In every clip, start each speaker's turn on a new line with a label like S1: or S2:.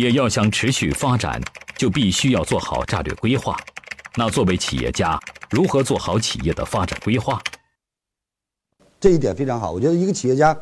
S1: 也要想持续发展，就必须要做好战略规划。那作为企业家，如何做好企业的发展规划？
S2: 这一点非常好。我觉得一个企业家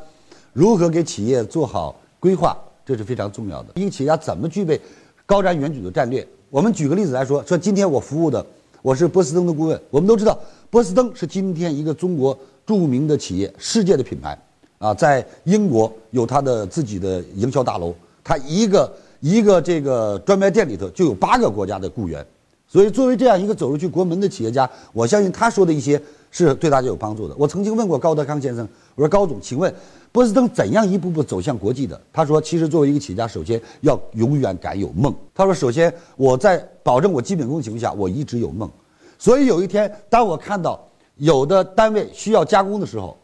S2: 如何给企业做好规划，这是非常重要的。一个企业家怎么具备高瞻远瞩的战略？我们举个例子来说，说今天我服务的我是波司登的顾问。我们都知道，波司登是今天一个中国著名的企业，世界的品牌啊，在英国有它的自己的营销大楼，它一个一个这个专卖店里头就有八个国家的雇员。所以，作为这样一个走出去国门的企业家，我相信他说的一些是对大家有帮助的。我曾经问过高德康先生，我说高总，请问波司登怎样一步步走向国际的？他说，其实作为一个企业家，首先要永远敢有梦。他说，首先我在保证我基本功的情况下，我一直有梦。所以有一天，当我看到有的单位需要加工的时候，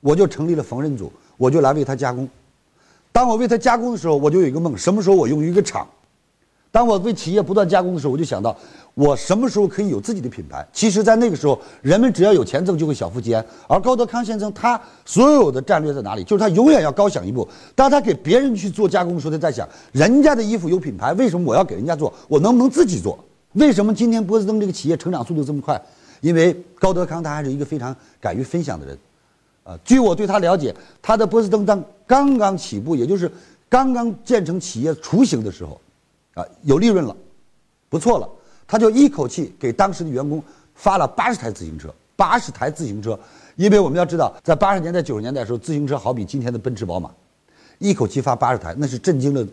S2: 我就成立了缝纫组，我就来为他加工。当我为他加工的时候，我就有一个梦，什么时候我用一个厂？当我为企业不断加工的时候，我就想到。我什么时候可以有自己的品牌？其实，在那个时候，人们只要有钱挣，就会小富即安。而高德康先生，他所有的战略在哪里？就是他永远要高想一步。当他给别人去做加工的时候，他在想：人家的衣服有品牌，为什么我要给人家做？我能不能自己做？为什么今天波司登这个企业成长速度这么快？因为高德康他还是一个非常敢于分享的人。啊，据我对他了解，他的波司登当刚刚起步，也就是刚刚建成企业雏形的时候，啊，有利润了，不错了。他就一口气给当时的员工发了八十台自行车，八十台自行车，因为我们要知道，在八十年代、九十年代的时候，自行车好比今天的奔驰、宝马，一口气发八十台，那是震惊了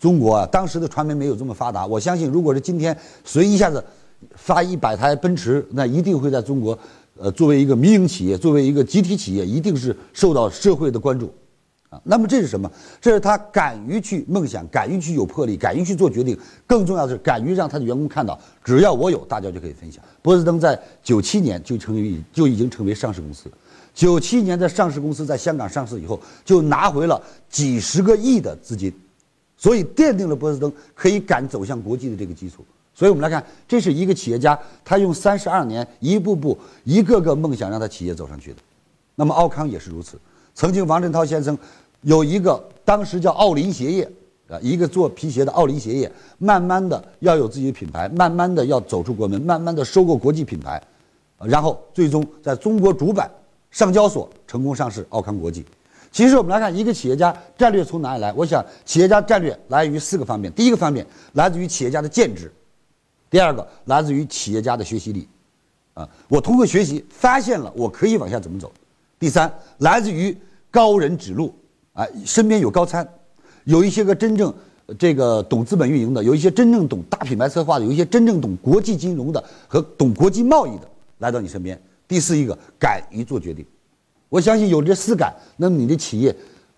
S2: 中国啊！当时的传媒没有这么发达，我相信，如果是今天谁一下子发一百台奔驰，那一定会在中国，呃，作为一个民营企业，作为一个集体企业，一定是受到社会的关注。啊，那么这是什么？这是他敢于去梦想，敢于去有魄力，敢于去做决定。更重要的是，敢于让他的员工看到，只要我有，大家就可以分享。波司登在九七年就成为就已经成为上市公司，九七年的上市公司在香港上市以后，就拿回了几十个亿的资金，所以奠定了波司登可以敢走向国际的这个基础。所以我们来看，这是一个企业家，他用三十二年一步步一个个梦想让他企业走上去的。那么奥康也是如此，曾经王振涛先生。有一个当时叫奥林鞋业，啊，一个做皮鞋的奥林鞋业，慢慢的要有自己的品牌，慢慢的要走出国门，慢慢的收购国际品牌，然后最终在中国主板上交所成功上市奥康国际。其实我们来看一个企业家战略从哪里来？我想企业家战略来源于四个方面：第一个方面来自于企业家的见识，第二个来自于企业家的学习力，啊，我通过学习发现了我可以往下怎么走；第三来自于高人指路。啊，身边有高参，有一些个真正这个懂资本运营的，有一些真正懂大品牌策划的，有一些真正懂国际金融的和懂国际贸易的来到你身边。第四一个，敢于做决定。我相信有这四感，那么你的企业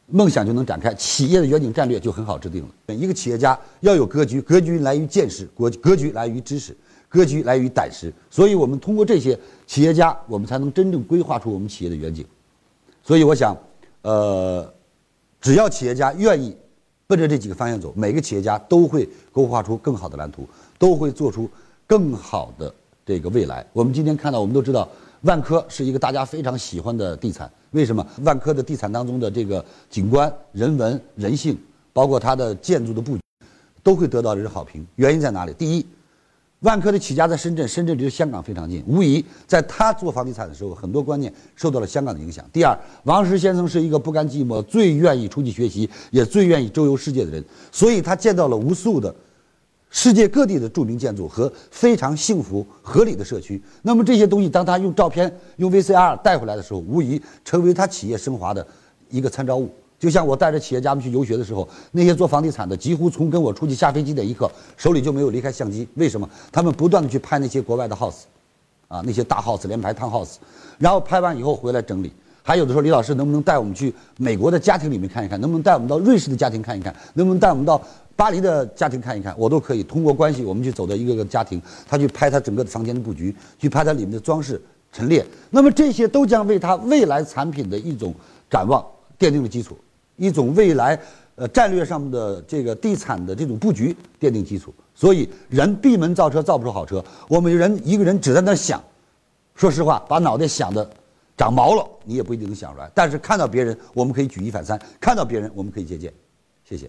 S2: 梦想就能展开，企业的远景战略就很好制定了。一个企业家要有格局，格局来于见识，格格局来于知识，格局来于胆识。所以我们通过这些企业家，我们才能真正规划出我们企业的远景。所以我想，呃。只要企业家愿意奔着这几个方向走，每个企业家都会勾画出更好的蓝图，都会做出更好的这个未来。我们今天看到，我们都知道，万科是一个大家非常喜欢的地产。为什么？万科的地产当中的这个景观、人文、人性，包括它的建筑的布局，都会得到人好评。原因在哪里？第一。万科的起家在深圳，深圳离香港非常近，无疑在他做房地产的时候，很多观念受到了香港的影响。第二，王石先生是一个不甘寂寞、最愿意出去学习，也最愿意周游世界的人，所以他见到了无数的世界各地的著名建筑和非常幸福合理的社区。那么这些东西，当他用照片、用 VCR 带回来的时候，无疑成为他企业升华的一个参照物。就像我带着企业家们去游学的时候，那些做房地产的几乎从跟我出去下飞机那一刻，手里就没有离开相机。为什么？他们不断的去拍那些国外的 house，啊，那些大 house 连排 town house，然后拍完以后回来整理。还有的时候，李老师能不能带我们去美国的家庭里面看一看？能不能带我们到瑞士的家庭看一看？能不能带我们到巴黎的家庭看一看？我都可以通过关系，我们去走到一个个家庭，他去拍他整个的房间的布局，去拍他里面的装饰陈列。那么这些都将为他未来产品的一种展望奠定了基础。一种未来，呃，战略上面的这个地产的这种布局奠定基础，所以人闭门造车造不出好车。我们人一个人只在那想，说实话，把脑袋想的长毛了，你也不一定能想出来。但是看到别人，我们可以举一反三；看到别人，我们可以借鉴。谢谢。